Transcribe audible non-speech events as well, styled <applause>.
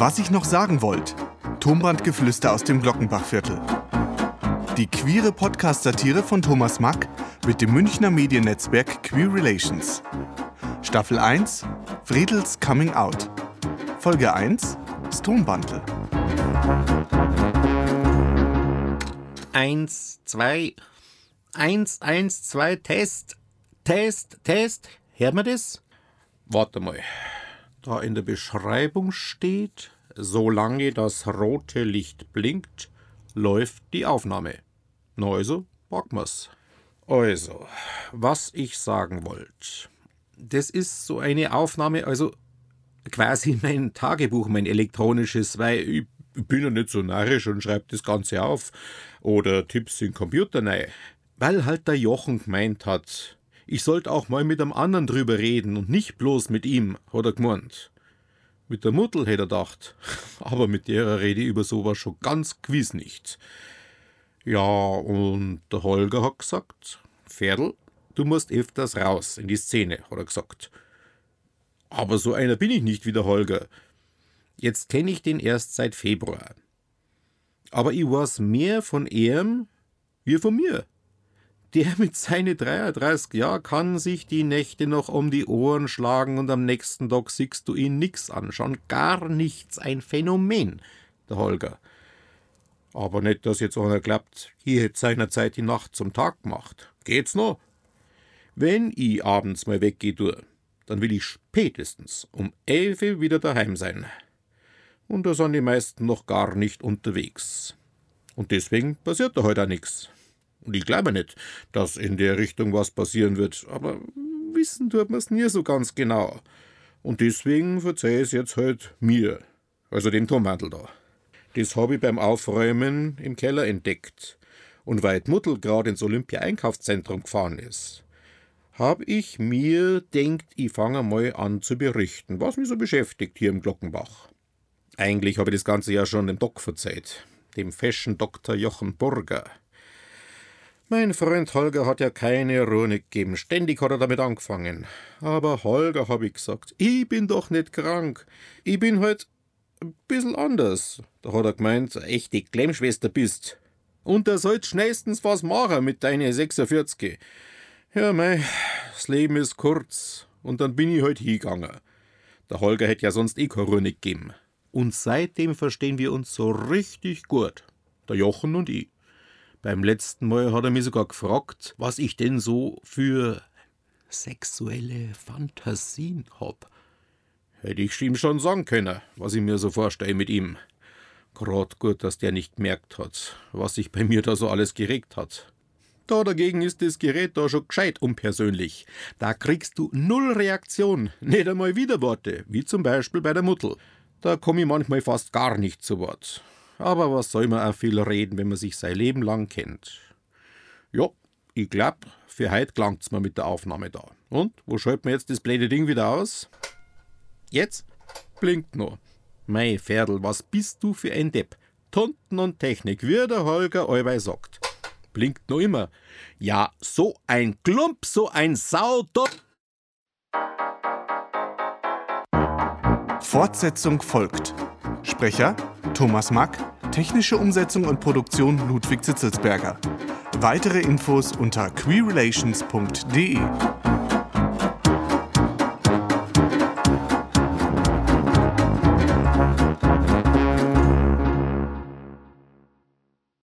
Was ich noch sagen wollte. Tonbandgeflüster aus dem Glockenbachviertel. Die queere Podcast-Satire von Thomas Mack mit dem Münchner Mediennetzwerk Queer Relations. Staffel 1 Friedels Coming Out. Folge 1 das Tonbandel. Eins, zwei, eins, eins, zwei, Test, Test, Test. Hört man das? Warte mal. Da in der Beschreibung steht, solange das rote Licht blinkt, läuft die Aufnahme. Na also, packen wir's. Also, was ich sagen wollte. Das ist so eine Aufnahme, also quasi mein Tagebuch, mein elektronisches, weil ich bin ja nicht so narrisch und schreibe das Ganze auf oder Tipps in Computer rein. Weil halt der Jochen gemeint hat, ich sollte auch mal mit einem anderen drüber reden und nicht bloß mit ihm, hat er gemeint. Mit der Mutter hätte er gedacht, <laughs> aber mit der rede ich über sowas schon ganz gewiss nicht. Ja, und der Holger hat gesagt, Pferdl, du musst öfters raus in die Szene, hat er gesagt. Aber so einer bin ich nicht wie der Holger. Jetzt kenne ich den erst seit Februar. Aber ich weiß mehr von ihm wie von mir. Der mit seinen 33 Jahren kann sich die Nächte noch um die Ohren schlagen und am nächsten Tag siehst du ihn nix anschauen. Gar nichts. Ein Phänomen, der Holger. Aber nicht, dass jetzt einer glaubt, hier hätte seinerzeit die Nacht zum Tag gemacht. Geht's noch? Wenn ich abends mal weggehe, du, dann will ich spätestens um elf wieder daheim sein. Und da sind die meisten noch gar nicht unterwegs. Und deswegen passiert da heute auch nichts. Und ich glaube nicht, dass in der Richtung was passieren wird, aber wissen tut man es nie so ganz genau. Und deswegen verzeih es jetzt halt mir, also dem Turmhandel da. Das habe ich beim Aufräumen im Keller entdeckt. Und weil Muttel gerade ins Olympia-Einkaufszentrum gefahren ist, habe ich mir denkt, ich fange mal an zu berichten, was mich so beschäftigt hier im Glockenbach. Eigentlich habe ich das Ganze ja schon dem Doc verzeiht, dem Fashion-Doktor Jochen Burger. Mein Freund Holger hat ja keine Ruhe gegeben. Ständig hat er damit angefangen. Aber Holger, habe ich gesagt, ich bin doch nicht krank. Ich bin halt ein bisschen anders. Da hat er gemeint, eine echte Klemmschwester bist. Und da sollst schnellstens was machen mit deinen 46. Ja, mei, das Leben ist kurz. Und dann bin ich halt hingegangen. Der Holger hätte ja sonst eh keine Ruhe gegeben. Und seitdem verstehen wir uns so richtig gut. Der Jochen und ich. Beim letzten Mal hat er mich sogar gefragt, was ich denn so für sexuelle Fantasien hab. Hätte ich ihm schon sagen können, was ich mir so vorstelle mit ihm. Grad gut, dass der nicht gemerkt hat, was sich bei mir da so alles geregt hat. Da dagegen ist das Gerät da schon gescheit unpersönlich. Da kriegst du null Reaktion, nicht einmal Widerworte, wie zum Beispiel bei der Muttel. Da komme ich manchmal fast gar nicht zu Wort. Aber was soll man auch viel reden, wenn man sich sein Leben lang kennt? Ja, ich glaub, für heute klangt's mir mit der Aufnahme da. Und, wo schalten wir jetzt das blöde Ding wieder aus? Jetzt? Blinkt noch. Mei, Pferdl, was bist du für ein Depp? Tonten und Technik, wie der Holger allweil sagt. Blinkt noch immer. Ja, so ein Klump, so ein Saudo. Fortsetzung folgt. Sprecher Thomas Mack, technische Umsetzung und Produktion Ludwig Zitzelsberger. Weitere Infos unter queerrelations.de.